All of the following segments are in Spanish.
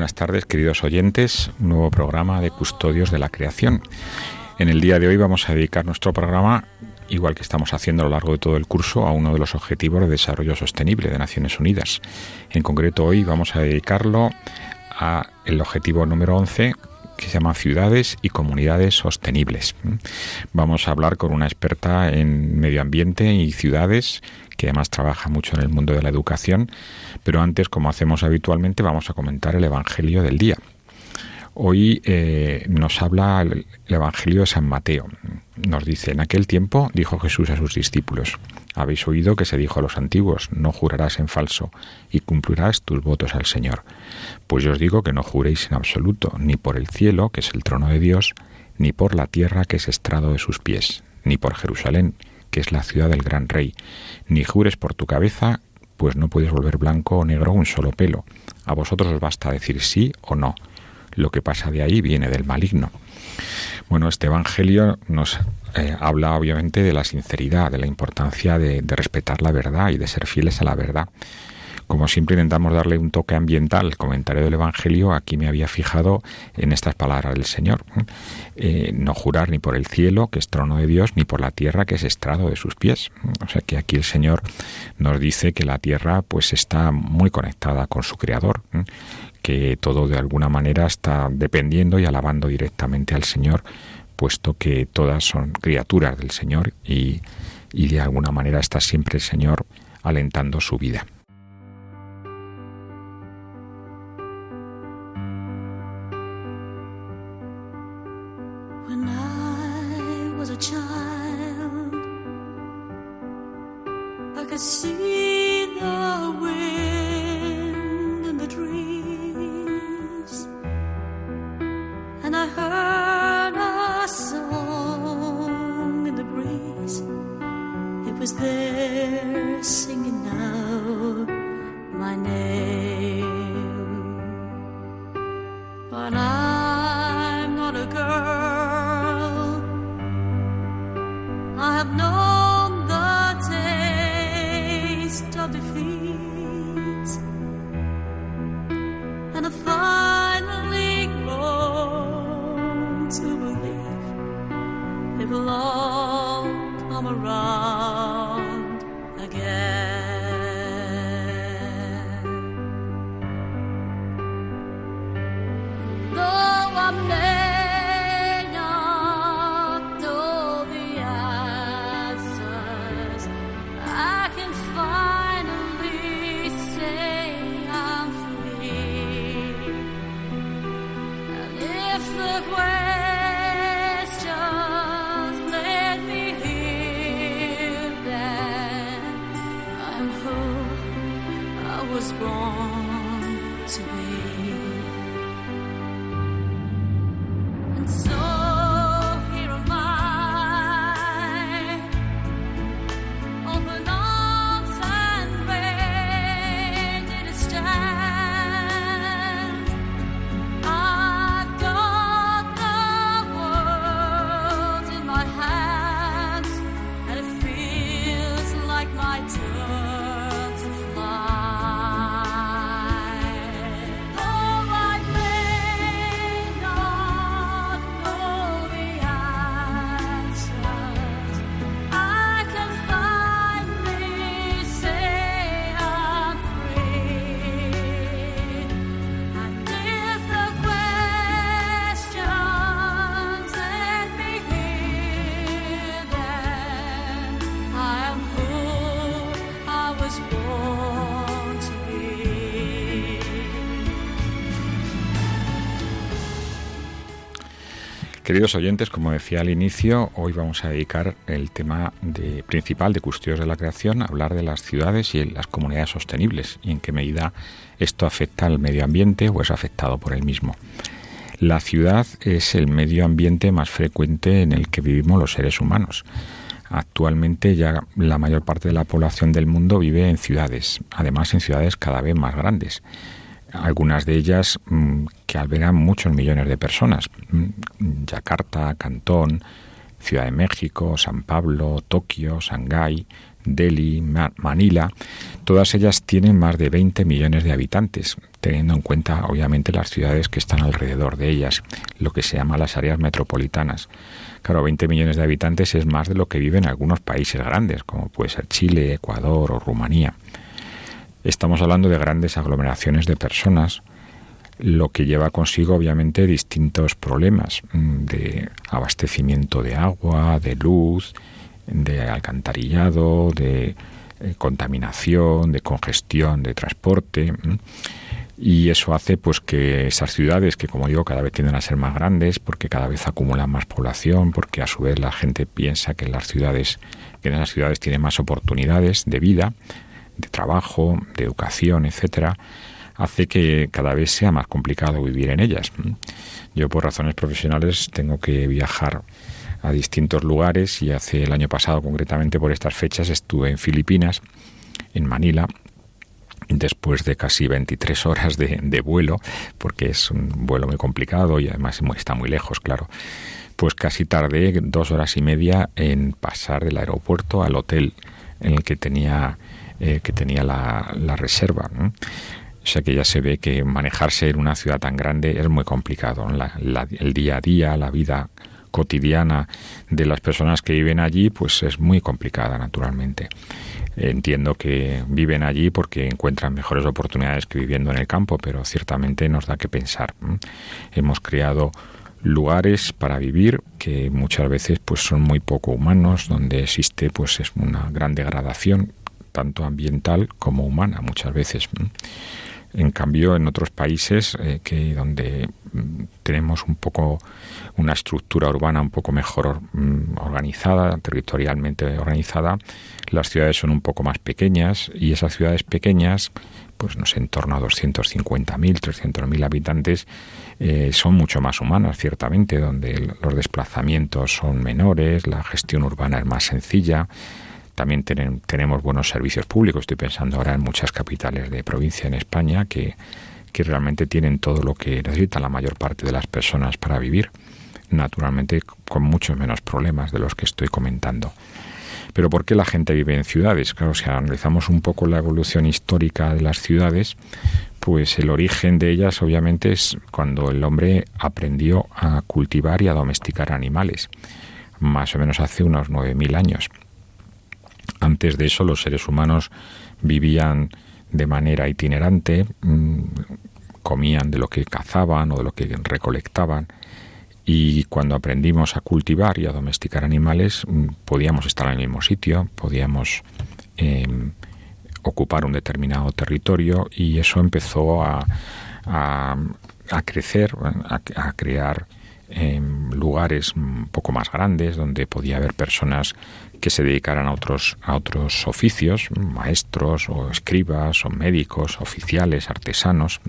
Buenas tardes, queridos oyentes. Un nuevo programa de Custodios de la Creación. En el día de hoy vamos a dedicar nuestro programa, igual que estamos haciendo a lo largo de todo el curso, a uno de los Objetivos de Desarrollo Sostenible de Naciones Unidas. En concreto, hoy vamos a dedicarlo a el objetivo número 11 que se llama Ciudades y Comunidades Sostenibles. Vamos a hablar con una experta en medio ambiente y ciudades que además trabaja mucho en el mundo de la educación, pero antes, como hacemos habitualmente, vamos a comentar el Evangelio del día. Hoy eh, nos habla el, el Evangelio de San Mateo. Nos dice, en aquel tiempo dijo Jesús a sus discípulos, habéis oído que se dijo a los antiguos, no jurarás en falso y cumplirás tus votos al Señor. Pues yo os digo que no juréis en absoluto, ni por el cielo, que es el trono de Dios, ni por la tierra, que es estrado de sus pies, ni por Jerusalén, que es la ciudad del gran rey, ni jures por tu cabeza, pues no puedes volver blanco o negro un solo pelo. A vosotros os basta decir sí o no. Lo que pasa de ahí viene del maligno. Bueno, este Evangelio nos eh, habla obviamente de la sinceridad, de la importancia de, respetar la verdad y de ser fieles a la verdad. Como siempre intentamos darle un toque ambiental al comentario del Evangelio, aquí me había fijado en estas palabras del Señor. Eh, no jurar ni por el cielo, que es trono de Dios, ni por la tierra, que es estrado de sus pies. O sea que aquí el Señor nos dice que la tierra pues está muy conectada con su Creador que todo de alguna manera está dependiendo y alabando directamente al Señor, puesto que todas son criaturas del Señor y, y de alguna manera está siempre el Señor alentando su vida. Was born to be. Queridos oyentes, como decía al inicio, hoy vamos a dedicar el tema principal de Custodios de la Creación a hablar de las ciudades y las comunidades sostenibles y en qué medida esto afecta al medio ambiente o es afectado por el mismo. La ciudad es el medio ambiente más frecuente en el que vivimos los seres humanos. Actualmente ya la mayor parte de la población del mundo vive en ciudades, además en ciudades cada vez más grandes algunas de ellas mm, que albergan muchos millones de personas. Mm, Yakarta, Cantón, Ciudad de México, San Pablo, Tokio, Shanghái, Delhi, Ma- Manila, todas ellas tienen más de 20 millones de habitantes, teniendo en cuenta obviamente las ciudades que están alrededor de ellas, lo que se llama las áreas metropolitanas. Claro, 20 millones de habitantes es más de lo que viven algunos países grandes, como puede ser Chile, Ecuador o Rumanía. Estamos hablando de grandes aglomeraciones de personas, lo que lleva consigo obviamente distintos problemas mm, de abastecimiento de agua, de luz, de alcantarillado, de eh, contaminación, de congestión, de transporte. mm. Y eso hace pues que esas ciudades, que como digo, cada vez tienden a ser más grandes, porque cada vez acumulan más población, porque a su vez la gente piensa que en las ciudades, que en esas ciudades tiene más oportunidades de vida, de trabajo, de educación, etcétera, hace que cada vez sea más complicado vivir en ellas. Yo por razones profesionales tengo que viajar a distintos lugares y hace el año pasado, concretamente por estas fechas, estuve en Filipinas, en Manila, después de casi 23 horas de, de vuelo, porque es un vuelo muy complicado y además está muy lejos, claro, pues casi tardé dos horas y media en pasar del aeropuerto al hotel en el que tenía, eh, que tenía la, reserva. O sea que ya se ve que manejarse en una ciudad tan grande es muy complicado. La- la- el día a día, la vida cotidiana de las personas que viven allí, pues es muy complicada, naturalmente. Entiendo que viven allí porque encuentran mejores oportunidades que viviendo en el campo, pero ciertamente nos da que pensar. Hemos creado lugares para vivir que muchas veces pues son muy poco humanos, donde existe pues es una gran degradación tanto ambiental como humana muchas veces. En cambio, en otros países eh, que donde mm, tenemos un poco una estructura urbana un poco mejor mm, organizada, territorialmente organizada, las ciudades son un poco más pequeñas y esas ciudades pequeñas, pues no sé, en torno a 250.000, 300.000 habitantes, eh, son mucho más humanas, ciertamente, donde los desplazamientos son menores, la gestión urbana es más sencilla, también tenemos buenos servicios públicos. Estoy pensando ahora en muchas capitales de provincia en España que, que realmente tienen todo lo que necesita la mayor parte de las personas para vivir, naturalmente con muchos menos problemas de los que estoy comentando. Pero ¿por qué la gente vive en ciudades? Claro, si analizamos un poco la evolución histórica de las ciudades, pues el origen de ellas obviamente es cuando el hombre aprendió a cultivar y a domesticar animales, más o menos hace unos 9.000 años. Antes de eso los seres humanos vivían de manera itinerante, mm, comían de lo que cazaban o de lo que recolectaban y cuando aprendimos a cultivar y a domesticar animales mm, podíamos estar en el mismo sitio, podíamos eh, ocupar un determinado territorio y eso empezó a, a, crecer, a, crear eh, lugares un poco más grandes donde podía haber personas que se dedicaran a otros a otros oficios, maestros o escribas o médicos, oficiales, artesanos.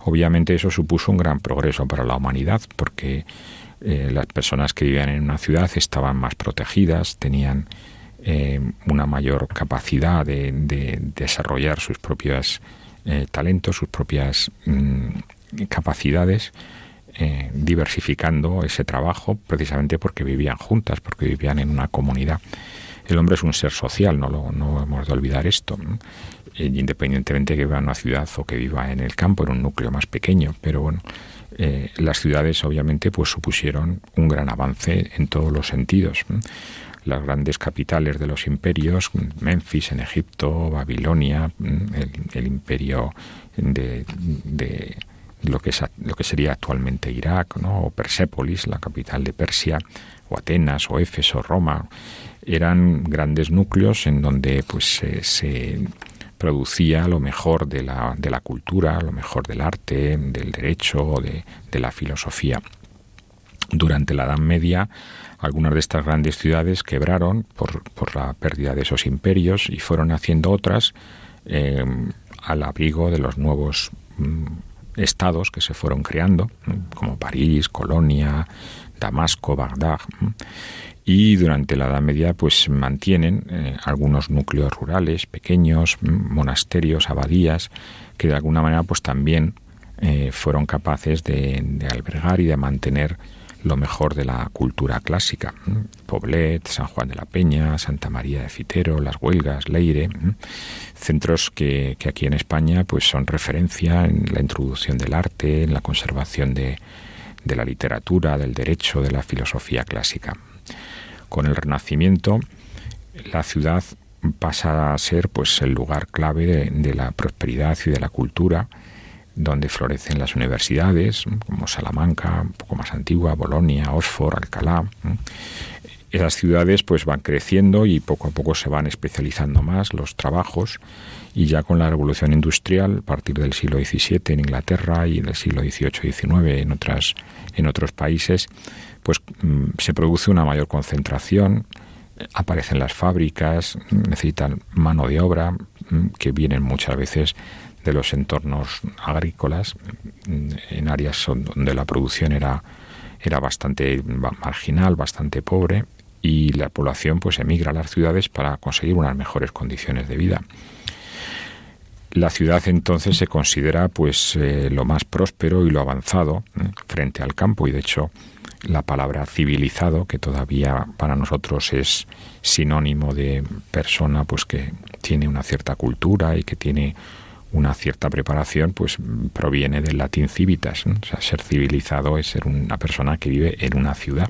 Obviamente eso supuso un gran progreso para la humanidad porque eh, las personas que vivían en una ciudad estaban más protegidas, tenían eh, una mayor capacidad de, de desarrollar sus propios eh, talentos, sus propias mm, capacidades, eh, diversificando ese trabajo precisamente porque vivían juntas, porque vivían en una comunidad. El hombre es un ser social, no, lo, no hemos de olvidar esto. ¿no? independientemente que viva en una ciudad o que viva en el campo, en un núcleo más pequeño, pero bueno, eh, las ciudades obviamente pues supusieron un gran avance en todos los sentidos. Las grandes capitales de los imperios, Memphis en Egipto, Babilonia, el, imperio de lo que, es, lo que sería actualmente Irak, ¿no? o Persépolis, la capital de Persia, o Atenas, o Éfeso, Roma, eran grandes núcleos en donde pues se producía lo mejor de la, de la cultura, lo mejor del arte, del derecho, de, de la filosofía. Durante la Edad Media, algunas de estas grandes ciudades quebraron por, por la pérdida de esos imperios y fueron haciendo otras eh, al abrigo de los nuevos mm, estados que se fueron creando, como París, Colonia, Damasco, Bagdad y durante la Edad Media pues mantienen eh, algunos núcleos rurales pequeños, monasterios, abadías, que de alguna manera pues también eh, fueron capaces de, albergar y de mantener lo mejor de la cultura clásica. Poblet, San Juan de la Peña, Santa María de Fitero, Las Huelgas, Leire, centros que, que, aquí en España pues son referencia en la introducción del arte, en la conservación de, de la literatura, del derecho, de la filosofía clásica. Con el Renacimiento, la ciudad pasa a ser pues el lugar clave de, la prosperidad y de la cultura, donde florecen las universidades, como Salamanca, un poco más antigua, Bolonia, Oxford, Alcalá. Esas ciudades pues van creciendo y poco a poco se van especializando más los trabajos y ya con la revolución industrial a partir del siglo XVII en Inglaterra y del siglo XVIII XIX en otras en otros países pues mm, se produce una mayor concentración, aparecen las fábricas, necesitan mano de obra mm, que vienen muchas veces de los entornos agrícolas, mm, en áreas donde la producción era, era bastante marginal, bastante pobre, y la población pues emigra a las ciudades para conseguir unas mejores condiciones de vida. La ciudad entonces se considera pues eh, lo más próspero y lo avanzado frente al campo y de hecho la palabra civilizado, que todavía para nosotros es sinónimo de persona pues que tiene una cierta cultura y que tiene una cierta preparación, pues proviene del latín civitas. Ser civilizado es ser una persona que vive en una ciudad.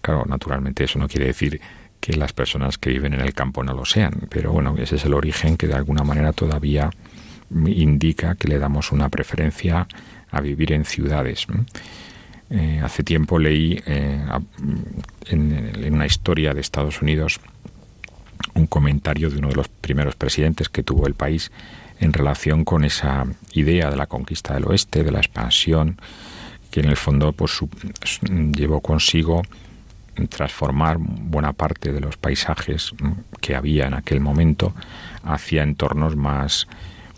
Claro, naturalmente eso no quiere decir que las personas que viven en el campo no lo sean, pero bueno, ese es el origen que de alguna manera todavía indica que le damos una preferencia a vivir en ciudades. Eh, hace tiempo leí eh, en, una historia de Estados Unidos un comentario de uno de los primeros presidentes que tuvo el país en relación con esa idea de la conquista del oeste, de la expansión, que en el fondo pues, llevó consigo transformar buena parte de los paisajes que había en aquel momento hacia entornos más,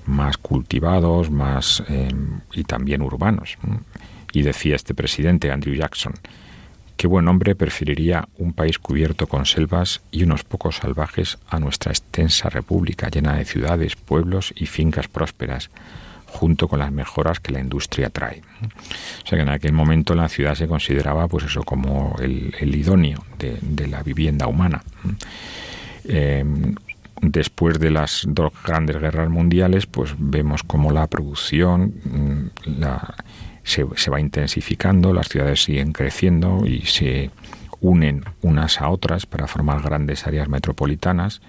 más cultivados más eh, y también urbanos. Y decía este presidente, Andrew Jackson, qué buen hombre preferiría un país cubierto con selvas y unos pocos salvajes a nuestra extensa república llena de ciudades, pueblos y fincas prósperas, junto con las mejoras que la industria trae. O sea que en aquel momento la ciudad se consideraba pues eso como el, idóneo de, la vivienda humana. Em, después de las dos grandes guerras mundiales, pues vemos como la producción, mm, la, se, va intensificando, las ciudades siguen creciendo y se unen unas a otras para formar grandes áreas metropolitanas.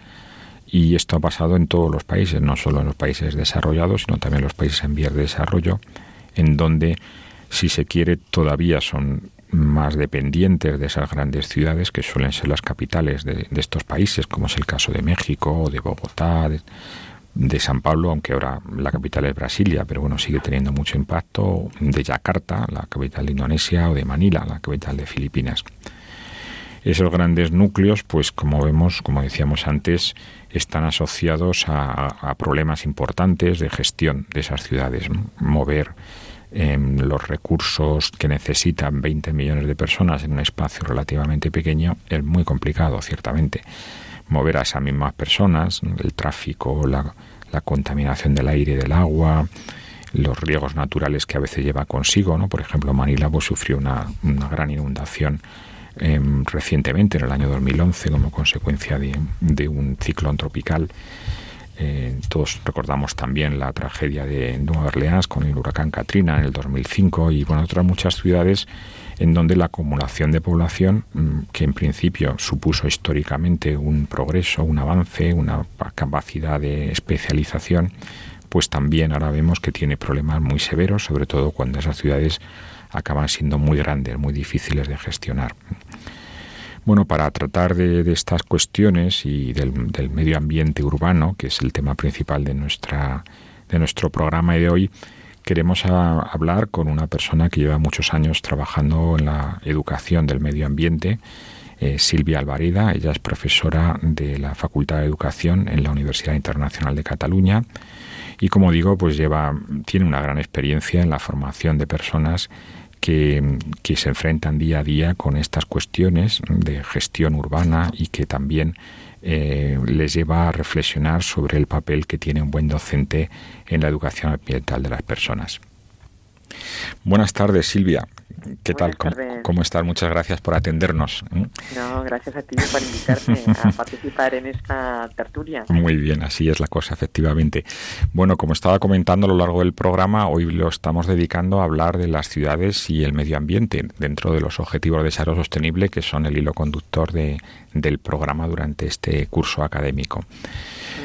Y esto ha pasado en todos los países, no solo en los países desarrollados, sino también en los países en vías de desarrollo, en donde, si se quiere, todavía son más dependientes de esas grandes ciudades que suelen ser las capitales de, de estos países, como es el caso de México o de Bogotá, de San Pablo, aunque ahora la capital es Brasilia, pero bueno, sigue teniendo mucho impacto, de Yakarta, la capital de Indonesia, o de Manila, la capital de Filipinas. Esos grandes núcleos, pues como vemos, como decíamos antes, están asociados a, problemas importantes de gestión de esas ciudades. Mover em, los recursos que necesitan 20 millones de personas en un espacio relativamente pequeño es muy complicado, ciertamente mover a esas mismas personas, el tráfico, la, contaminación del aire y del agua, los riesgos naturales que a veces lleva consigo, ¿no? Por ejemplo, Manila pues, sufrió una, gran inundación em, recientemente, en el año 2011, como consecuencia de, un ciclón tropical. Eh, todos recordamos también la tragedia de Nueva Orleans con el huracán Katrina en el 2005 y bueno, otras muchas ciudades en donde la acumulación de población, mm, que en principio supuso históricamente un progreso, un avance, una capacidad de especialización, pues también ahora vemos que tiene problemas muy severos, sobre todo cuando esas ciudades acaban siendo muy grandes, muy difíciles de gestionar. Bueno, para tratar de, estas cuestiones y del, del, medio ambiente urbano, que es el tema principal de, nuestra, de nuestro programa de hoy, queremos hablar con una persona que lleva muchos años trabajando en la educación del medio ambiente, eh, Silvia Alvareda. Ella es profesora de la Facultad de Educación en la Universidad Internacional de Cataluña y, como digo, pues lleva, tiene una gran experiencia en la formación de personas que, se enfrentan día a día con estas cuestiones de gestión urbana y que también eh, les lleva a reflexionar sobre el papel que tiene un buen docente en la educación ambiental de las personas. Buenas tardes, Silvia. ¿Qué tal? ¿Cómo, estás? Muchas gracias por atendernos. ¿eh? No, gracias a ti por invitarme a participar en esta tertulia. Muy bien, así es la cosa, efectivamente. Bueno, como estaba comentando a lo largo del programa, hoy lo estamos dedicando a hablar de las ciudades y el medio ambiente dentro de los objetivos de desarrollo sostenible que son el hilo conductor de, del programa durante este curso académico.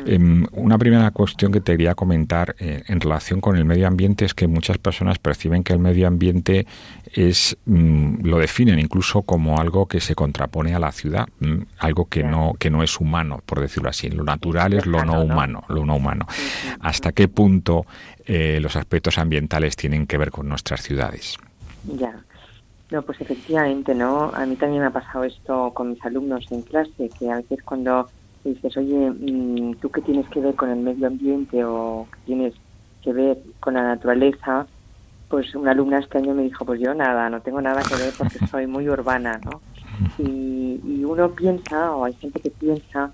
Em, una primera cuestión que te quería comentar eh, en relación con el medio ambiente es que muchas personas perciben que el medio ambiente es mm, lo definen incluso como algo que se contrapone a la ciudad, mm, algo que no que no es humano, por decirlo así. Lo natural es lo no humano, lo no humano. ¿Hasta qué punto eh, los aspectos ambientales tienen que ver con nuestras ciudades? Ya. No, pues efectivamente, ¿no? A mí también me ha pasado esto con mis alumnos en clase, que a veces cuando dices, oye, mm, ¿tú qué tienes que ver con el medio ambiente o qué tienes que ver con la naturaleza? Pues una alumna este año me dijo, pues yo nada, no tengo nada que ver porque soy muy urbana, ¿no? Y, y uno piensa, o hay gente que piensa,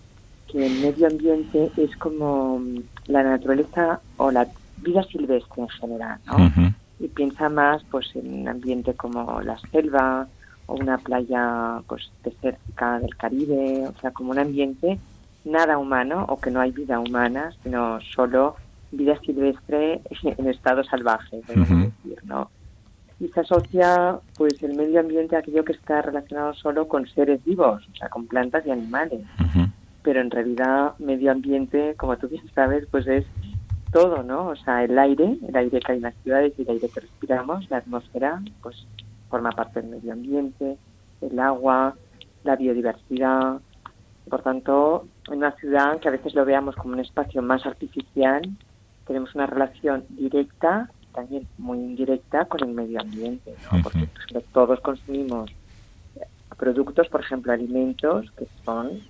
que el medio ambiente es como mm, la naturaleza o la vida silvestre en general, ¿no? Y piensa más pues en un ambiente como la selva o una playa pues desértica del Caribe, o sea, como un ambiente nada humano o que no hay vida humana, sino solo vida silvestre en estado salvaje, decir, ¿no? Y se asocia pues el medio ambiente a aquello que está relacionado solo con seres vivos, o sea, con plantas y animales. Pero en realidad medio ambiente, como tú bien sabes, pues es todo, ¿no? O sea, el aire, el aire que hay en las ciudades y el aire que respiramos, la atmósfera, pues forma parte del medio ambiente, el agua, la biodiversidad, por tanto, en una ciudad que a veces lo veamos como un espacio más artificial, tenemos una relación directa, también muy indirecta, con el medio ambiente, porque todos consumimos productos, por ejemplo, alimentos que son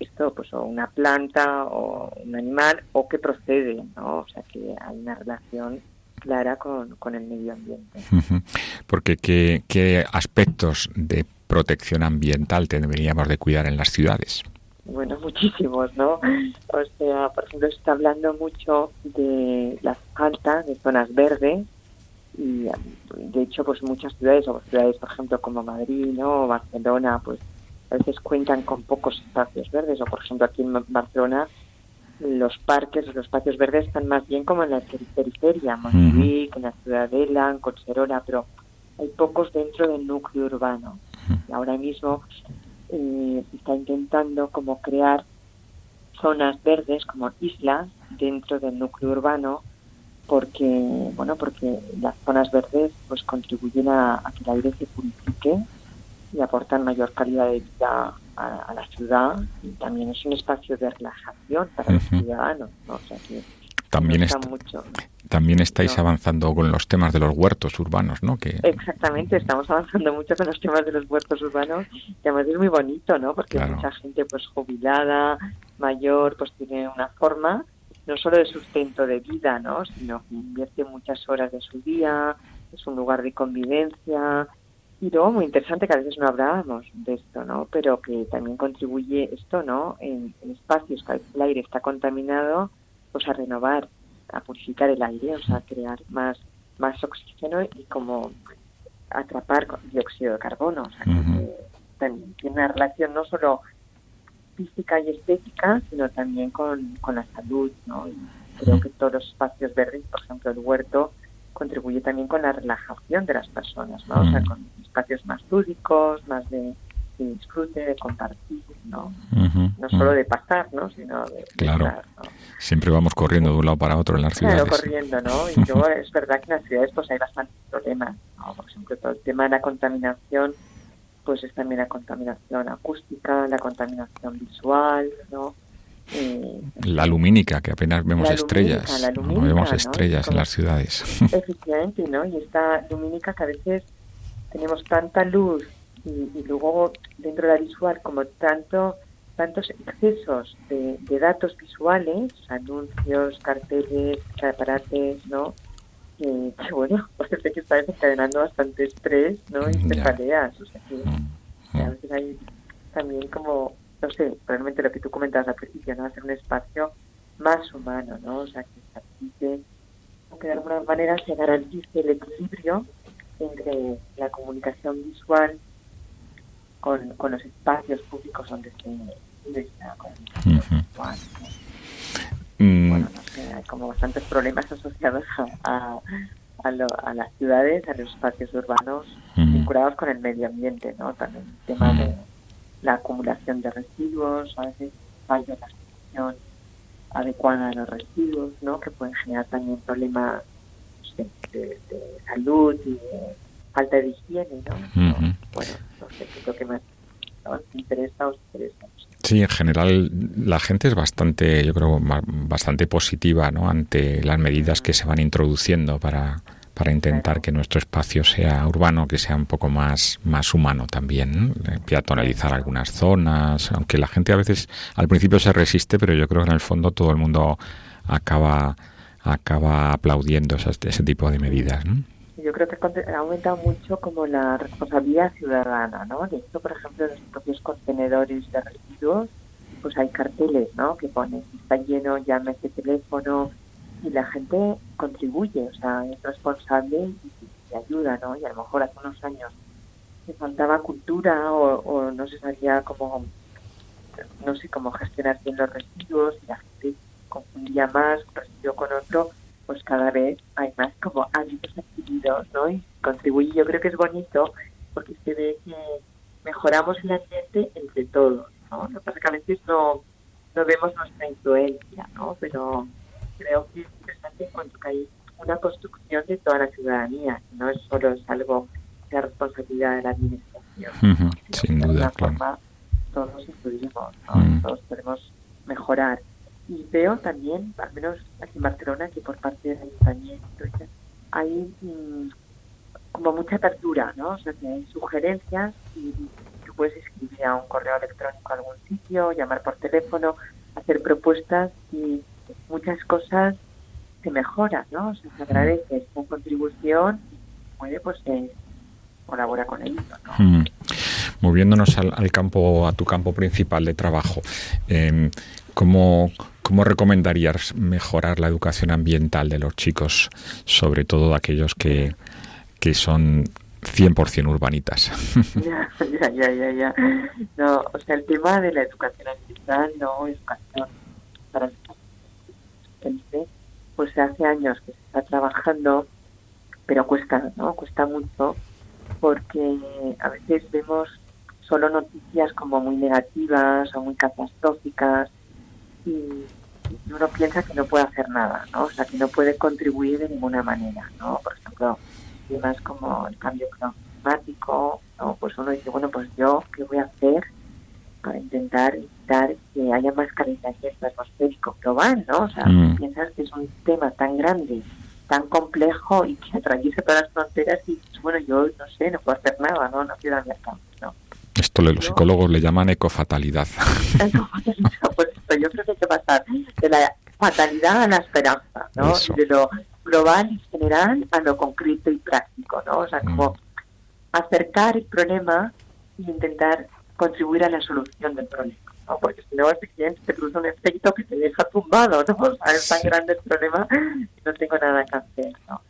esto, pues o una planta o un animal o que procede, ¿no? O sea que hay una relación clara con, con el medio ambiente. Porque ¿qué, ¿qué aspectos de protección ambiental deberíamos de cuidar en las ciudades? Bueno, muchísimos, ¿no? O sea, por ejemplo, se está hablando mucho de las faltas de zonas verdes y de hecho, pues muchas ciudades, o ciudades, por ejemplo, como Madrid, ¿no? O Barcelona, pues a veces cuentan con pocos espacios verdes, o por ejemplo aquí en Barcelona los parques, los espacios verdes están más bien como en la periferia, Montjuic, en la Ciudadela, en Collserola, pero hay pocos dentro del núcleo urbano. Y ahora mismo eh, se está intentando como crear zonas verdes como islas dentro del núcleo urbano porque bueno porque las zonas verdes pues contribuyen a, que el aire se purifique y aportan mayor calidad de vida a, la ciudad y también es un espacio de relajación para los ciudadanos ¿no? o sea que también, también estáis avanzando con los temas de los huertos urbanos, ¿no? Que... Exactamente, estamos avanzando mucho con los temas de los huertos urbanos y además es muy bonito, ¿no? Porque mucha gente pues jubilada, mayor, pues tiene una forma no solo de sustento de vida, ¿no? Sino que invierte muchas horas de su día, es un lugar de convivencia, muy interesante que a veces no hablábamos de esto, ¿no? Pero que también contribuye esto, ¿no? En, en espacios que el aire está contaminado, pues a renovar, a purificar el aire, o sea, a crear más, más oxígeno y como atrapar dióxido de carbono. O sea, que también tiene una relación no solo física y estética, sino también con, con la salud, ¿no? Y creo que todos los espacios verdes, por ejemplo, el huerto, contribuye también con la relajación de las personas, ¿no? O sea, con espacios más lúdicos, más de de disfrute, de compartir, ¿no? no solo de pasar, ¿no? Sino de, claro. Siempre vamos corriendo de un lado para otro en las ciudades. Claro, corriendo, ¿no? Y luego es verdad que en las ciudades pues hay bastantes problemas, ¿no? Por ejemplo, todo el tema de la contaminación pues es también la contaminación acústica, la contaminación visual, ¿no? Eh, la lumínica, que apenas vemos estrellas. no vemos estrellas en las ciudades. Efectivamente, ¿no? Y esta lumínica que a veces tenemos tanta luz y, luego dentro de la visual como tanto tantos excesos de, datos visuales, anuncios, carteles, aparates, ¿no? que bueno, parece que está desencadenando bastante estrés, ¿no? Y cefaleas, o sea que mm, a veces hay también como, no sé, realmente lo que tú comentabas al principio, ¿no? Hacer un espacio más humano, ¿no? O sea, que se que de alguna manera se garantice el equilibrio entre la comunicación visual con, con los espacios públicos donde se vive la comunicación visual. Mm. Bueno, no sé, hay como bastantes problemas asociados a, a, las ciudades, a los espacios urbanos vinculados con el medio ambiente, ¿no? También el tema de la acumulación de residuos, a veces falta la gestión adecuada de los residuos, ¿no? Que pueden generar también problemas de, de, salud y de falta de higiene, ¿no? Bueno, no sé qué es lo que más nos interesa o os interesa. Sí, en general la gente es bastante, yo creo, bastante positiva ¿no? ante las medidas que se van introduciendo para, para intentar que nuestro espacio sea urbano, que sea un poco más, más humano también, ¿no? peatonalizar algunas zonas, aunque la gente a veces al principio se resiste, pero yo creo que en el fondo todo el mundo acaba, acaba aplaudiendo ese tipo de medidas. ¿no? yo creo que ha aumentado mucho como la responsabilidad ciudadana, ¿no? De hecho, por ejemplo, en los propios contenedores de residuos, pues hay carteles, ¿no? Que ponen, si está lleno, llame este teléfono y la gente contribuye, o sea, es responsable y, ayuda, ¿no? Y a lo mejor hace unos años se faltaba cultura o, no se sabía cómo, no sé, cómo gestionar bien los residuos y la gente confundía más un residuo con otro pues cada vez hay más como hábitos adquiridos, ¿no? Y contribuye, yo creo que es bonito porque se ve que mejoramos el ambiente entre todos, ¿no? Lo que pasa es que a veces no, no vemos nuestra influencia, ¿no? Pero creo que es interesante cuando hay una construcción de toda la ciudadanía, no es solo es algo de responsabilidad de la administración. Sin duda, claro. todos influimos, ¿no? Todos podemos mejorar y veo también, al menos aquí en Barcelona, que por parte del ayuntamiento hay mm, como mucha apertura, ¿no? O sea, que hay sugerencias y tú puedes escribir a un correo electrónico a algún sitio, llamar por teléfono, hacer propuestas y muchas cosas se mejoran, ¿no? O sea, se agradece esta contribución y puede, pues, eh, colabora con ello, ¿no? Mm. Moviéndonos al, campo, a tu campo principal de trabajo, eh, ¿cómo, ¿Cómo recomendarías mejorar la educación ambiental de los chicos, sobre todo aquellos que, que son 100% urbanitas? Ya, ya, ya, ya, No, o sea, el tema de la educación ambiental, no educación para pues hace años que se está trabajando, pero cuesta, ¿no? Cuesta mucho porque a veces vemos solo noticias como muy negativas o muy catastróficas y, uno piensa que no puede hacer nada, ¿no? O sea, que no puede contribuir de ninguna manera, ¿no? Por ejemplo, temas como el cambio climático, ¿no? Pues uno dice, bueno, pues yo, ¿qué voy a hacer para intentar evitar que haya más calentamiento atmosférico global, ¿no? O sea, mm. piensas que es un tema tan grande, tan complejo y que atraviesa todas las fronteras y, pues, bueno, yo no sé, no puedo hacer nada, ¿no? No quiero dar ¿no? Esto los psicólogos le llaman ecofatalidad. pues yo creo que hay que pasar de la fatalidad a la esperanza, ¿no? De lo global y general a lo concreto y práctico, ¿no? O sea, mm. como acercar el problema e intentar contribuir a la solución del problema, ¿no? Porque si no, efectivamente te produce un efecto que te deja tumbado, ¿no? O sea, es tan grande el problema que no tengo nada que hacer, ¿no?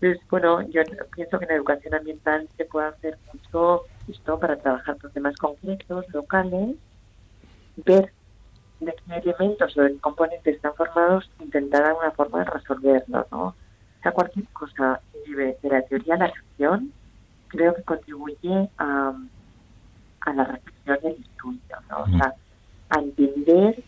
Entonces, bueno, yo pienso que en educación ambiental se puede hacer mucho esto para trabajar con temas concretos, locales, ver de qué elementos o de qué componentes están formados, intentar alguna forma de resolverlo, ¿no? O sea, cualquier cosa que lleve de la teoría a la acción, creo que contribuye a, a la reflexión y el estudio, ¿no? O sea, a entender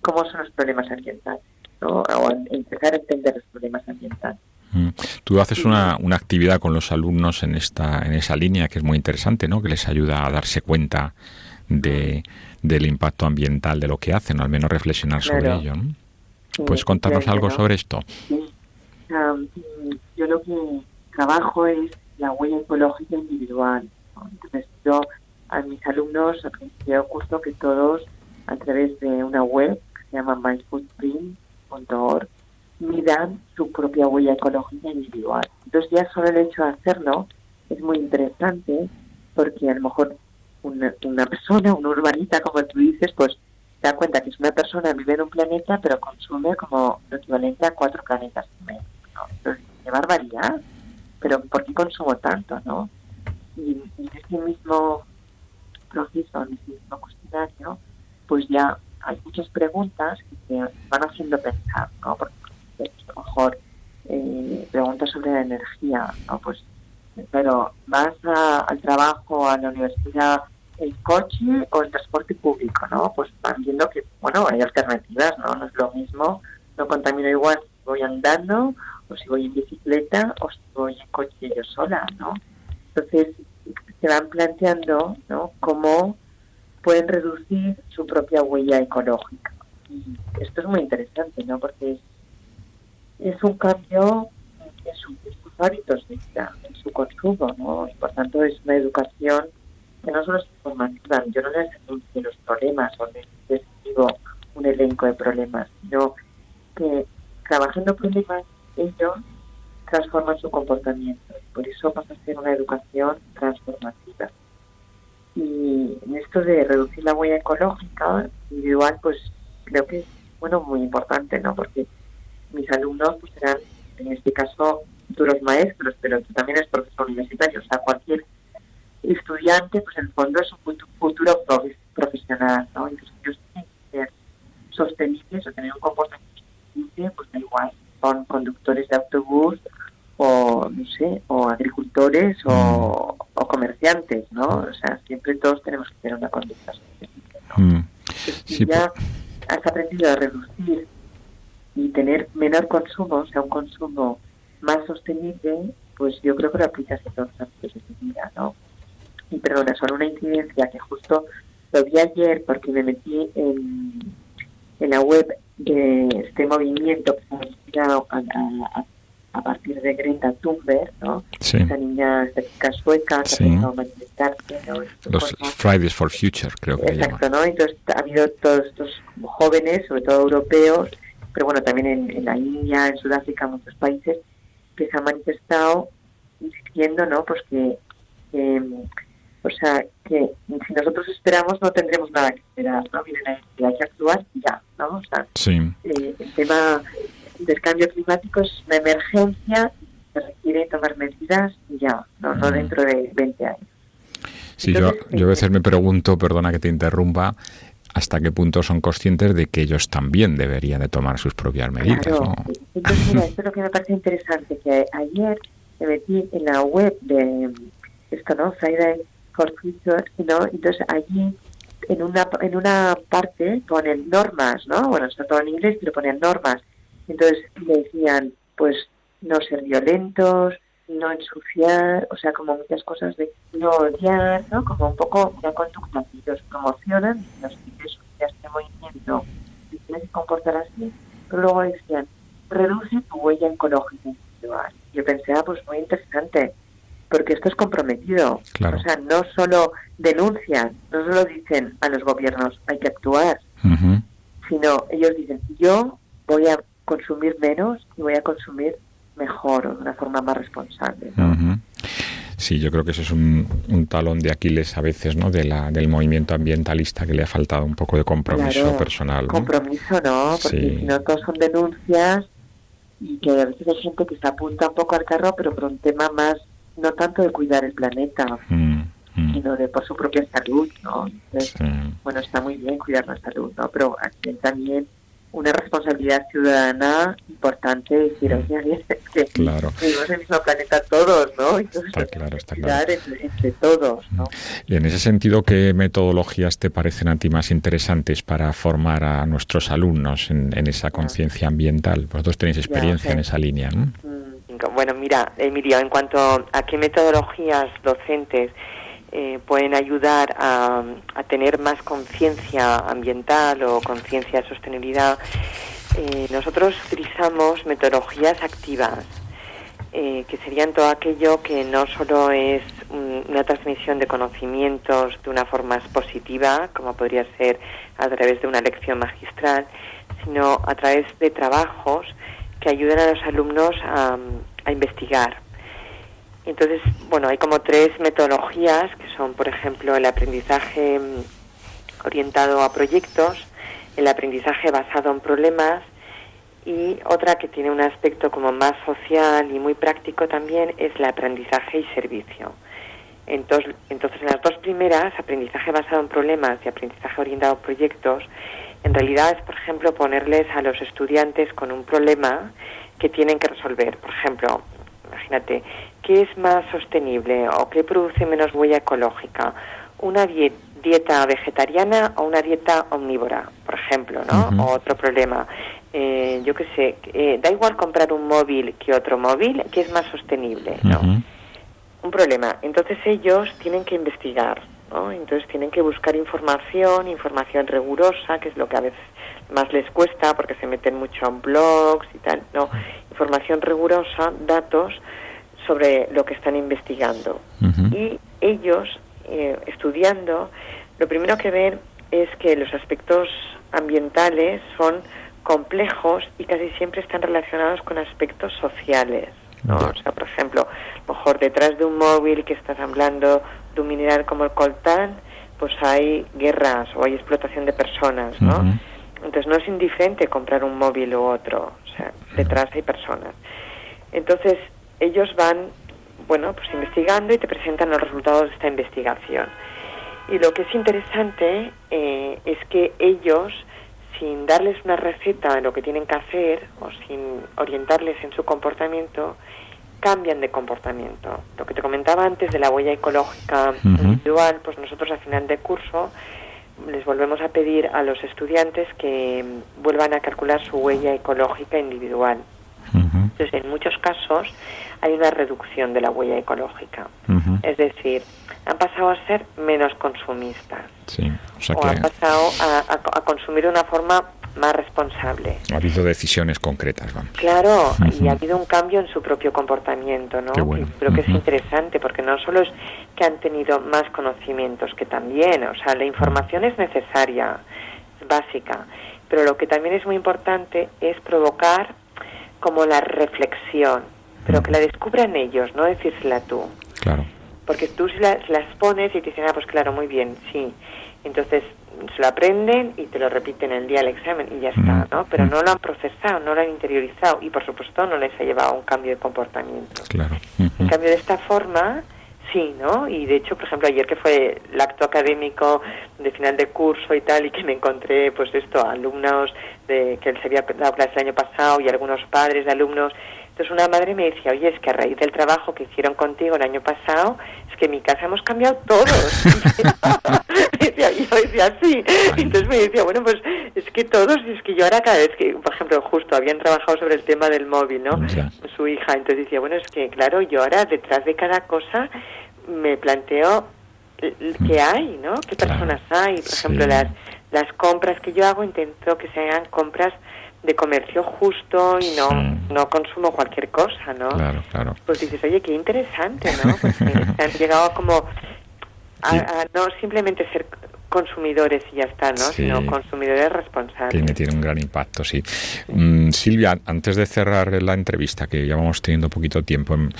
cómo son los problemas ambientales, ¿no? O a empezar a entender los problemas ambientales. Mm. Tú haces una, una, actividad con los alumnos en esta en esa línea que es muy interesante, ¿no? Que les ayuda a darse cuenta de, del impacto ambiental de lo que hacen, o al menos reflexionar sobre ello. ¿no? ¿Puedes contarnos algo sobre esto? Sí. yo lo que trabajo es la huella ecológica individual. Entonces yo a mis alumnos al principio del curso que todos a través de una web que se llama myfootprint.org midan su propia huella ecológica individual. Entonces ya solo el hecho de hacerlo es muy interesante porque a lo mejor una, persona, una urbanita, como tú dices, pues se da cuenta que es una persona, vive en un planeta, pero consume como lo equivalente a cuatro planetas. ¿no? Entonces, qué barbaridad. Pero ¿por qué consumo tanto, no? Y, en ese mismo proceso, en ese mismo cuestionario, pues ya hay muchas preguntas que te van haciendo pensar, ¿no? Porque a lo mejor eh, preguntas sobre la energía, ¿no? Pues, pero vas al trabajo, a la universidad, el coche o el transporte público, ¿no? Pues van viendo que, bueno, hay alternativas, ¿no? No es lo mismo, no contamino igual si voy andando o si voy en bicicleta o si voy en coche yo sola, ¿no? Entonces se van planteando, ¿no? Cómo pueden reducir su propia huella ecológica. Y esto es muy interesante, ¿no? Porque es un cambio en, sus hábitos de vida, en su consumo, ¿no? Y por tanto es una educación que no solo es informativa, yo no les anuncio los problemas o les describo un elenco de problemas, sino que trabajando problemas ellos transforman su comportamiento. Por eso pasa a ser una educación transformativa. Y en esto de reducir la huella ecológica individual, pues creo que es bueno muy importante, ¿no? Porque mis alumnos pues serán, en este caso, futuros maestros, pero también es profesor universitario, o sea, cualquier estudiante, pues en el fondo es un futuro profesional, ¿no? Entonces ellos tienen que ser sostenibles o tener un comportamiento sostenible, pues da igual, son conductores de autobús o, no sé, o agricultores o, o comerciantes, ¿no? O sea, siempre todos tenemos que tener una conducta sostenible, ¿no? Mm. si ya pues has aprendido a reducir y tener menor consumo, o sea, un consumo más sostenible, pues yo creo que lo aplicas en todos los ámbitos de tu vida, ¿no? Y perdona, solo una incidencia que justo lo vi ayer porque me metí en, en la web de este movimiento que se a, a, a, partir de Greta Thunberg, ¿no? Sí. Esa niña, esta chica sueca que ha empezado a manifestarse, ¿no? Los Fridays for Future, creo que Exacto, ¿no? Entonces ha habido todos estos jóvenes, sobre todo europeos, pero bueno, también en, la India, en Sudáfrica, en muchos países, que se han manifestado diciendo, ¿no? Pues que, o sea, que si nosotros esperamos no tendremos nada que esperar, ¿no? Miren, hay que actuar ya, ¿no? O sea, eh, el tema del cambio climático es una emergencia que requiere tomar medidas ya, no, no mm. dentro de 20 años. Sí, yo, yo a veces me pregunto, perdona que te interrumpa, hasta qué punto son conscientes de que ellos también deberían de tomar sus propias medidas. Claro. Entonces, mira, esto es lo que me parece interesante, que ayer me metí en la web de esto, ¿no? Friday for Future, ¿no? Entonces allí en una en una parte ponen normas, ¿no? Bueno, está todo en inglés, pero ponen normas. Entonces le decían, pues, no ser violentos, no ensuciar, o sea, como muchas cosas de no odiar, ¿no? Como un poco una conducta que ellos promocionan, los pides este movimiento y tienes que comportar así, pero luego decían, reduce tu huella ecológica individual. Yo pensé, ah, pues muy interesante, porque esto es comprometido. O sea, no solo denuncian, no solo dicen a los gobiernos hay que actuar, sino ellos dicen, yo voy a consumir menos y voy a consumir mejor o de una forma más responsable. Sí, yo creo que eso es un, talón de Aquiles a veces, ¿no? De la, del movimiento ambientalista que le ha faltado un poco de compromiso personal. Compromiso, ¿no? Porque si no todos son denuncias y que a veces hay gente que se apunta un poco al carro, pero por un tema más, no tanto de cuidar el planeta, mm, mm. sino de por su propia salud, ¿no? bueno, está muy bien cuidar la salud, ¿no? Pero aquí también una responsabilidad ciudadana importante es que claro. vivimos en el mismo planeta todos, ¿no? Entonces, está claro, está claro. Entre, todos, ¿no? Y en ese sentido, ¿qué metodologías te parecen a ti más interesantes para formar a nuestros alumnos en, esa conciencia ambiental? Vosotros tenéis experiencia en esa línea, ¿no? Mm. Bueno, mira, Emilio, en cuanto a qué metodologías docentes eh, pueden ayudar a, tener más conciencia ambiental o conciencia de sostenibilidad, eh, nosotros utilizamos metodologías activas, eh, que serían todo aquello que no solo es un- una transmisión de conocimientos de una forma positiva, como podría ser a través de una lección magistral, sino a través de trabajos que ayuden a los alumnos a investigar. Entonces, bueno, hay como tres metodologías que son, por ejemplo, el aprendizaje mm, orientado a proyectos, el aprendizaje basado en problemas y otra que tiene un aspecto como más social y muy práctico también es el aprendizaje y servicio. Entonces, entonces, en las dos primeras, aprendizaje basado en problemas y aprendizaje orientado a proyectos, en realidad es, por ejemplo, ponerles a los estudiantes con un problema que tienen que resolver. Por ejemplo, imagínate, ¿qué es más sostenible o qué produce menos huella ecológica? ¿Una die- dieta vegetariana o una dieta omnívora, por ejemplo, ¿no? O otro problema. Eh, yo qué sé, eh, da igual comprar un móvil que otro móvil, ¿qué es más sostenible? ¿no? Un problema. Entonces ellos tienen que investigar, ¿no? Entonces tienen que buscar información, información rigurosa, que es lo que a veces más les cuesta porque se meten mucho en blogs y tal, ¿no? Información rigurosa, datos sobre lo que están investigando. Y ellos, eh, estudiando, lo primero que ven es que los aspectos ambientales son complejos y casi siempre están relacionados con aspectos sociales. ¿no? Ya. O sea, por ejemplo, mejor detrás de un móvil que estás hablando de un mineral como el coltán, pues hay guerras o hay explotación de personas, ¿no? Entonces no es indiferente comprar un móvil u otro, o sea, detrás hay personas. Entonces ellos van, bueno, pues investigando y te presentan los resultados de esta investigación. Y lo que es interesante eh, es que ellos, sin darles una receta de lo que tienen que hacer o sin orientarles en su comportamiento, cambian de comportamiento. Lo que te comentaba antes de la huella ecológica individual, pues nosotros al final de curso les volvemos a pedir a los estudiantes que vuelvan a calcular su huella ecológica individual. Entonces, en muchos casos hay una reducción de la huella ecológica. Es decir, han pasado a ser menos consumistas Sí, o sea o que han pasado a, a- a consumir de una forma más responsable. ha habido decisiones concretas, vamos. Claro, y ha habido un cambio en su propio comportamiento, ¿no? Qué bueno. Que creo que es interesante porque no solo es que han tenido más conocimientos, que también, o sea, la información es necesaria, es básica, pero lo que también es muy importante es provocar como la reflexión, pero que la descubran ellos, no decírsela tú. Claro. Porque tú se, la- las pones y te dicen, ah, pues claro, muy bien, sí. Entonces se lo aprenden y te lo repiten el día del examen y ya está, Mm, ¿no? Pero mm. no lo han procesado, no lo han interiorizado y por supuesto no les ha llevado a un cambio de comportamiento. Claro. En cambio, de esta forma, sí, ¿no? Y de hecho, por ejemplo, ayer que fue el acto académico de final de curso y tal, y que me encontré, pues esto, alumnos de que él se había dado clase el año pasado y algunos padres de alumnos. Entonces una madre me decía, oye, es que a raíz del trabajo que hicieron contigo el año pasado, es que en mi casa hemos cambiado todos. y yo decía, sí. Entonces me decía, bueno, pues es que todos, y es que yo ahora cada vez que, por ejemplo, justo habían trabajado sobre el tema del móvil, ¿no? Su hija. Entonces decía, bueno, es que claro, yo ahora detrás de cada cosa me planteo qué hay, ¿no? ¿Qué Claro. personas hay? Por Sí. ejemplo, las, las compras que yo hago intento que sean compras de comercio justo y no, no consumo cualquier cosa, ¿no? Claro, claro. Pues dices, oye, qué interesante, ¿no? Pues han llegado como a, a no simplemente ser consumidores y ya está, ¿no? Sí. Sino consumidores responsables. Tiene, tiene un gran impacto, sí. Mm, Silvia, antes de cerrar la entrevista, que ya vamos teniendo poquito tiempo, mm,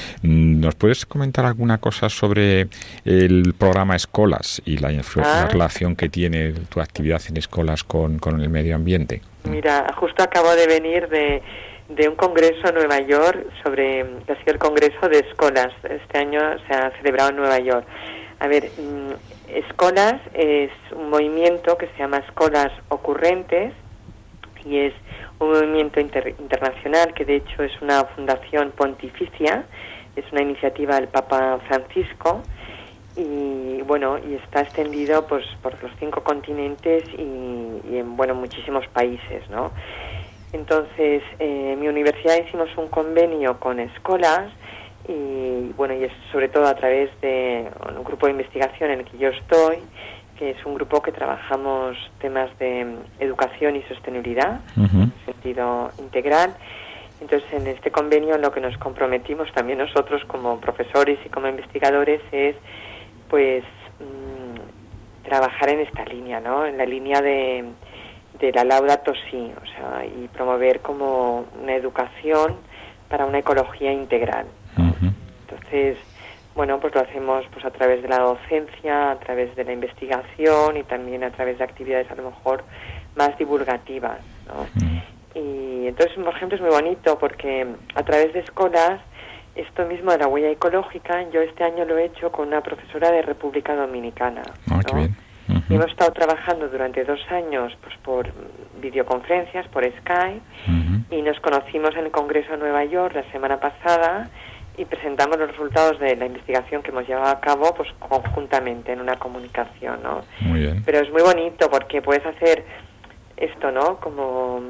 ¿nos puedes comentar alguna cosa sobre el programa Escolas y la, Ah. la relación que tiene tu actividad en Escolas con, con el medio ambiente? Mira, justo acabo de venir de, de un congreso en Nueva York sobre, ha sido el congreso de escolas. Este año se ha celebrado en Nueva York. A ver, mm, Escolas es un movimiento que se llama Escolas Ocurrentes y es un movimiento inter- internacional que de hecho es una fundación pontificia, es una iniciativa del Papa Francisco y bueno y está extendido pues por los cinco continentes y, en bueno muchísimos países no Entonces, eh, en mi universidad hicimos un convenio con escuelas y bueno, y es sobre todo a través de un grupo de investigación en el que yo estoy, que es un grupo que trabajamos temas de educación y sostenibilidad en sentido integral. Entonces, en este convenio lo que nos comprometimos también nosotros como profesores y como investigadores es, pues, mm, trabajar en esta línea, ¿no? En la línea de, de la laudato si, o sea, y promover como una educación para una ecología integral. Entonces, bueno, pues lo hacemos pues a través de la docencia, a través de la investigación y también a través de actividades a lo mejor más divulgativas, ¿no? Y entonces, por ejemplo, es muy bonito porque a través de escuelas, esto mismo de la huella ecológica, yo este año lo he hecho con una profesora de República Dominicana. Ah, bien. Hemos estado trabajando durante dos años pues por videoconferencias, por Skype, y nos conocimos en el Congreso de Nueva York la semana pasada y presentamos los resultados de la investigación que hemos llevado a cabo pues conjuntamente en una comunicación, ¿no? Muy bien. Pero es muy bonito porque puedes hacer esto, ¿no? Como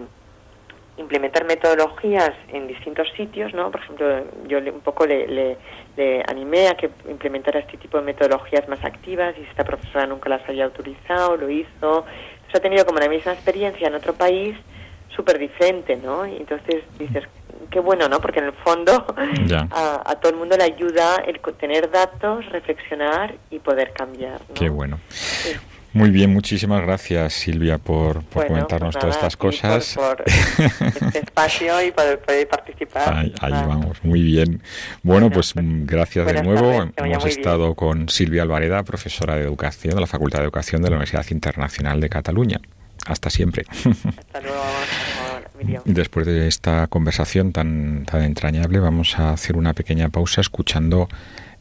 implementar metodologías en distintos sitios, ¿no? Por ejemplo, yo un poco le, le, le animé a que implementara este tipo de metodologías más activas y esta profesora nunca las había utilizado, lo hizo. Entonces ha tenido como la misma experiencia en otro país súper diferente, ¿no? Y entonces dices, qué bueno, ¿no? Porque en el fondo a, a todo el mundo le ayuda el tener datos, reflexionar y poder cambiar, ¿no? Qué bueno. Sí. Muy bien, muchísimas gracias Silvia por, por Bueno, comentarnos pues todas estas ti por- cosas. Por, este espacio y poder, poder participar. Ahí, vamos, muy bien. Bueno, Bueno, pues pues, gracias de nuevo. tardes, Hemos bien. estado con Silvia Alvareda, profesora de educación de la Facultad de Educación de la Universidad Internacional de Cataluña. Hasta siempre. Hasta luego, Después de esta conversación tan, tan entrañable, vamos a hacer una pequeña pausa escuchando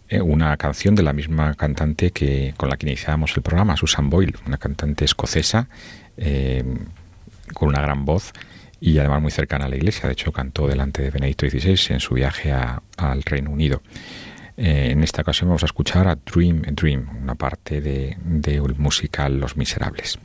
eh, una canción de la misma cantante que con la que iniciábamos el programa, Susan Boyle, una cantante escocesa eh, con una gran voz y además muy cercana a la iglesia. De hecho, cantó delante de Benedicto XVI en su viaje a- al Reino Unido. Eh, en esta ocasión vamos a escuchar a Dream Dream, una parte de- del musical Los Miserables.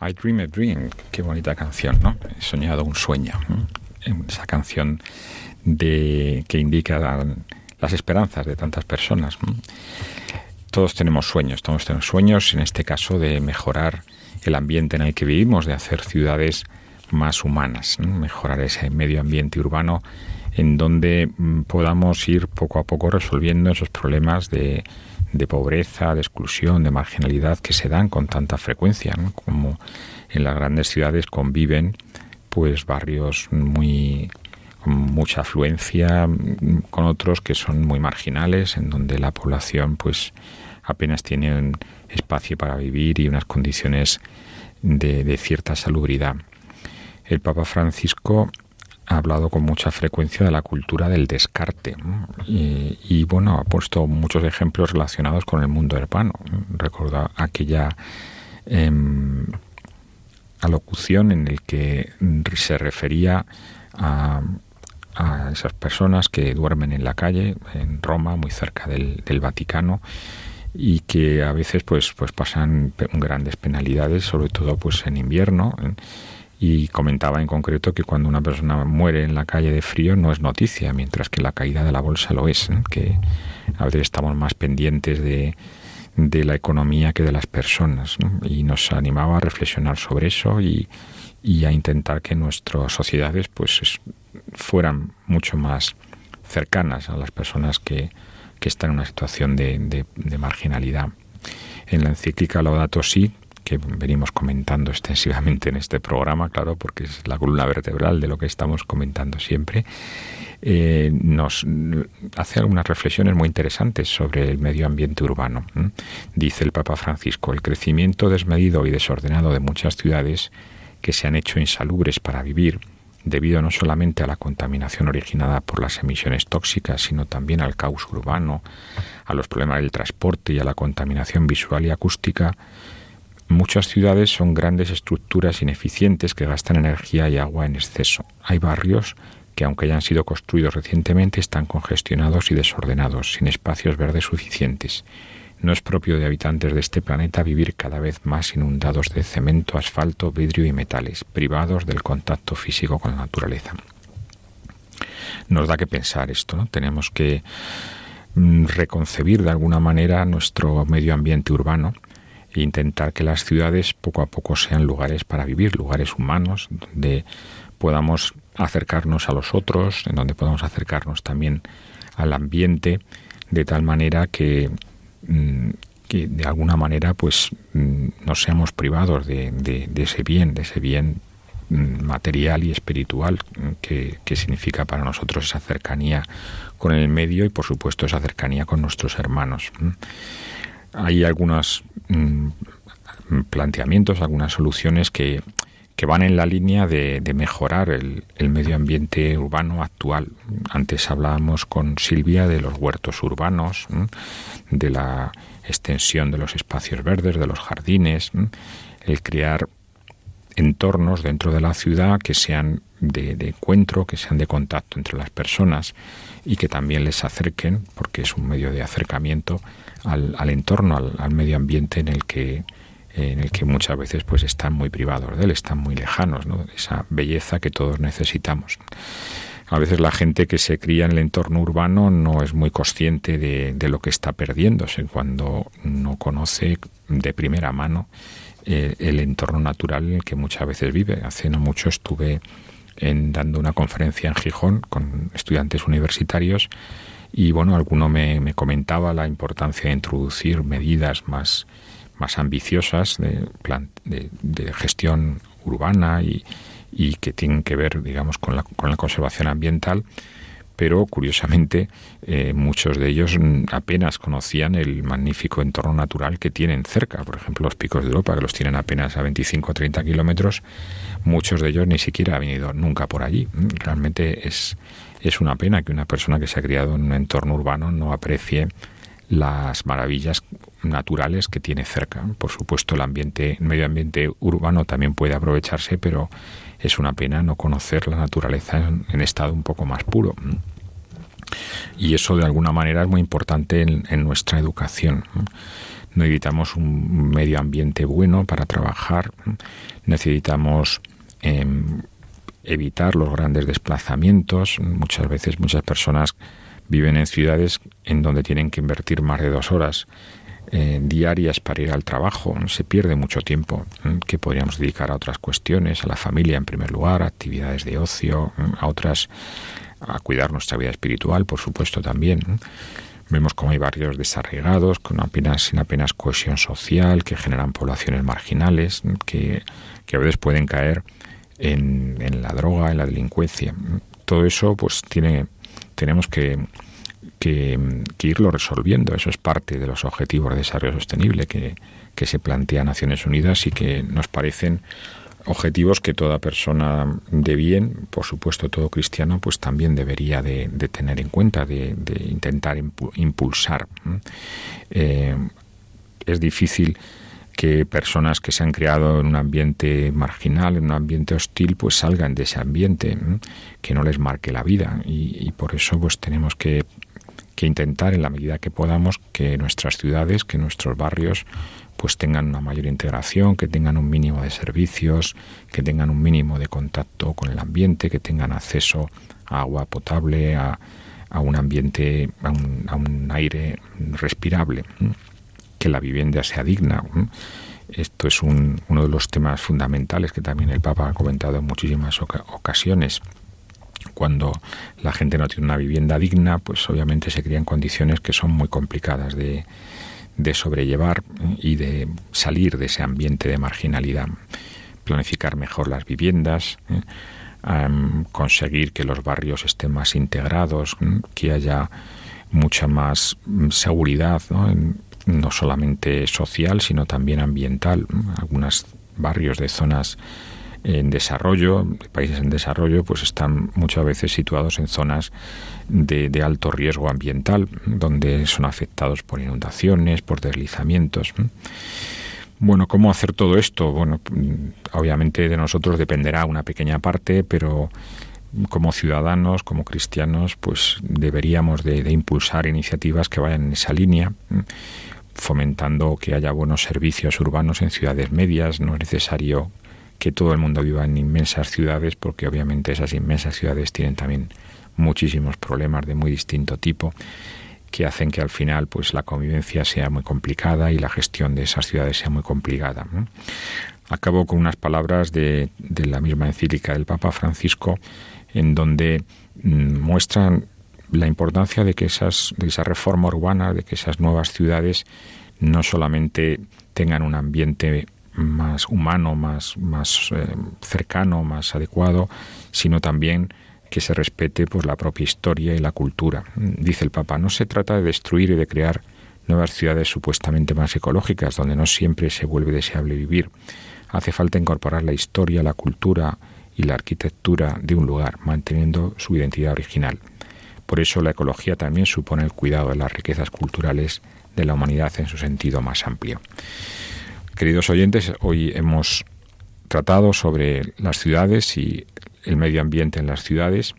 I Dream a Dream, qué bonita canción, ¿no? He soñado un sueño. Esa canción de que indica las esperanzas de tantas personas. Todos tenemos sueños, todos tenemos sueños, en este caso, de mejorar el ambiente en el que vivimos, de hacer ciudades más humanas, mejorar ese medio ambiente urbano en donde mm, podamos ir poco a poco resolviendo esos problemas de, de pobreza, de exclusión, de marginalidad que se dan con tanta frecuencia, como en las grandes ciudades conviven pues barrios muy con mucha afluencia con otros que son muy marginales en donde la población pues apenas tiene espacio para vivir y unas condiciones de cierta salubridad. El Papa Francisco ha hablado con mucha frecuencia de la cultura del descarte y, bueno, ha puesto muchos ejemplos relacionados con el mundo urbano. Recuerda aquella em, alocución en el que se refería a, esas personas que duermen en la calle, en Roma, muy cerca del, Vaticano, y que a veces pues, pues pasan grandes penalidades, sobre todo pues en invierno y comentaba en concreto que cuando una persona muere en la calle de frío no es noticia, mientras que la caída de la bolsa lo es, que a veces estamos más pendientes de, de la economía que de las personas y nos animaba a reflexionar sobre eso y, a intentar que nuestras sociedades pues fueran mucho más cercanas a las personas que, que están en una situación de, de, de marginalidad. En la encíclica Laudato Si que venimos comentando extensivamente en este programa, claro, porque es la columna vertebral de lo que estamos comentando siempre, eh, nos hace algunas reflexiones muy interesantes sobre el medio ambiente urbano. Dice el Papa Francisco, el crecimiento desmedido y desordenado de muchas ciudades que se han hecho insalubres para vivir, debido no solamente a la contaminación originada por las emisiones tóxicas, sino también al caos urbano, a los problemas del transporte y a la contaminación visual y acústica, Muchas ciudades son grandes estructuras ineficientes que gastan energía y agua en exceso. Hay barrios que, aunque hayan sido construidos recientemente, están congestionados y desordenados, sin espacios verdes suficientes. No es propio de habitantes de este planeta vivir cada vez más inundados de cemento, asfalto, vidrio y metales, privados del contacto físico con la naturaleza. Nos da que pensar esto, ¿no? Tenemos que mm, reconcebir de alguna manera nuestro medio ambiente urbano e intentar que las ciudades poco a poco sean lugares para vivir, lugares humanos, donde podamos acercarnos a los otros, en donde podamos acercarnos también al ambiente, de tal manera que, mm, que de alguna manera pues mm, no seamos privados de, de, ese bien, de ese bien mm, material y espiritual que, que, significa para nosotros esa cercanía con el medio y por supuesto esa cercanía con nuestros hermanos. Hay algunos mm, planteamientos, algunas soluciones que, que, van en la línea de, mejorar el, medio ambiente urbano actual. Antes hablábamos con Silvia de los huertos urbanos, de la extensión de los espacios verdes, de los jardines, el crear entornos dentro de la ciudad que sean de, encuentro, que sean de contacto entre las personas y que también les acerquen, porque es un medio de acercamiento al, al entorno, al, medio ambiente en el que en el que muchas veces pues están muy privados de él, están muy lejanos, ¿no? esa belleza que todos necesitamos. A veces la gente que se cría en el entorno urbano no es muy consciente de, de lo que está perdiéndose cuando no conoce de primera mano eh, el entorno natural en el que muchas veces vive. Hace no mucho estuve en, dando una conferencia en Gijón con estudiantes universitarios y bueno, alguno me, me comentaba la importancia de introducir medidas más, más ambiciosas de, plan, de, gestión urbana y, y, que tienen que ver, digamos, con la, con la conservación ambiental, pero curiosamente eh, muchos de ellos apenas conocían el magnífico entorno natural que tienen cerca. Por ejemplo, los picos de Europa, que los tienen apenas a 25 o 30 kilómetros, muchos de ellos ni siquiera han venido nunca por allí. Realmente es, es una pena que una persona que se ha criado en un entorno urbano no aprecie las maravillas naturales que tiene cerca. Por supuesto, el ambiente, el medio ambiente urbano también puede aprovecharse, pero es una pena no conocer la naturaleza en, estado un poco más puro. Y eso de alguna manera es muy importante en, nuestra educación. necesitamos un medio ambiente bueno para trabajar, necesitamos em, evitar los grandes desplazamientos. Muchas veces muchas personas viven en ciudades en donde tienen que invertir más de dos horas eh, diarias para ir al trabajo. Se pierde mucho tiempo que podríamos dedicar a otras cuestiones, a la familia en primer lugar, a actividades de ocio, a otras, a cuidar nuestra vida espiritual, por supuesto también. Vemos como hay barrios desarraigados, con apenas, sin apenas cohesión social, que generan poblaciones marginales, que, que a veces pueden caer en, en, la droga, en la delincuencia. Todo eso, pues, tiene, tenemos que, que, que, irlo resolviendo. Eso es parte de los objetivos de desarrollo sostenible que, que se plantea Naciones Unidas y que nos parecen objetivos que toda persona de bien, por supuesto todo cristiano, pues también debería de, tener en cuenta, de, intentar impulsar. Eh, es difícil que personas que se han creado en un ambiente marginal, en un ambiente hostil, pues salgan de ese ambiente, que no les marque la vida. Y, y por eso pues tenemos que, que intentar en la medida que podamos que nuestras ciudades, que nuestros barrios, pues tengan una mayor integración, que tengan un mínimo de servicios, que tengan un mínimo de contacto con el ambiente, que tengan acceso a agua potable, a, a un ambiente, a un, aire respirable, que la vivienda sea digna. Esto es un, uno de los temas fundamentales que también el Papa ha comentado en muchísimas ocasiones. Cuando la gente no tiene una vivienda digna, pues obviamente se crean condiciones que son muy complicadas de, de sobrellevar y de salir de ese ambiente de marginalidad, planificar mejor las viviendas, ¿eh? conseguir que los barrios estén más integrados, ¿eh? que haya mucha más seguridad, ¿no? No solamente social, sino también ambiental. Algunos barrios de zonas en desarrollo, países en desarrollo, pues están muchas veces situados en zonas de, de, alto riesgo ambiental, donde son afectados por inundaciones, por deslizamientos. Bueno, ¿cómo hacer todo esto? Bueno, obviamente de nosotros dependerá una pequeña parte, pero como ciudadanos, como cristianos, pues deberíamos de, de impulsar iniciativas que vayan en esa línea fomentando que haya buenos servicios urbanos en ciudades medias. No es necesario que todo el mundo viva en inmensas ciudades, porque obviamente esas inmensas ciudades tienen también muchísimos problemas de muy distinto tipo que hacen que al final pues la convivencia sea muy complicada y la gestión de esas ciudades sea muy complicada. Acabo con unas palabras de, de, la misma encíclica del Papa Francisco en donde mmm, muestran la importancia de que esas de esa reforma urbana, de que esas nuevas ciudades no solamente tengan un ambiente más humano, más, más eh, cercano, más adecuado, sino también que se respete pues, la propia historia y la cultura. Dice el Papa, no se trata de destruir y de crear nuevas ciudades supuestamente más ecológicas, donde no siempre se vuelve deseable vivir. Hace falta incorporar la historia, la cultura y la arquitectura de un lugar, manteniendo su identidad original. Por eso la ecología también supone el cuidado de las riquezas culturales de la humanidad en su sentido más amplio. Queridos oyentes, hoy hemos tratado sobre las ciudades y el medio ambiente en las ciudades.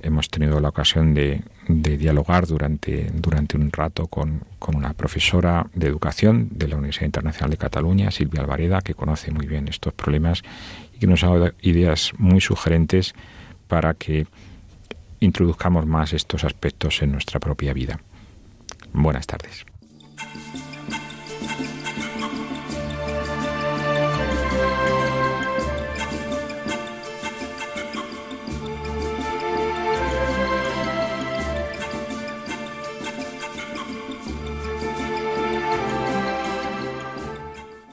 Hemos tenido la ocasión de, dialogar durante, durante un rato con, con, una profesora de educación de la Universidad Internacional de Cataluña, Silvia Alvareda, que conoce muy bien estos problemas y que nos ha dado ideas muy sugerentes para que introduzcamos más estos aspectos en nuestra propia vida. Buenas tardes.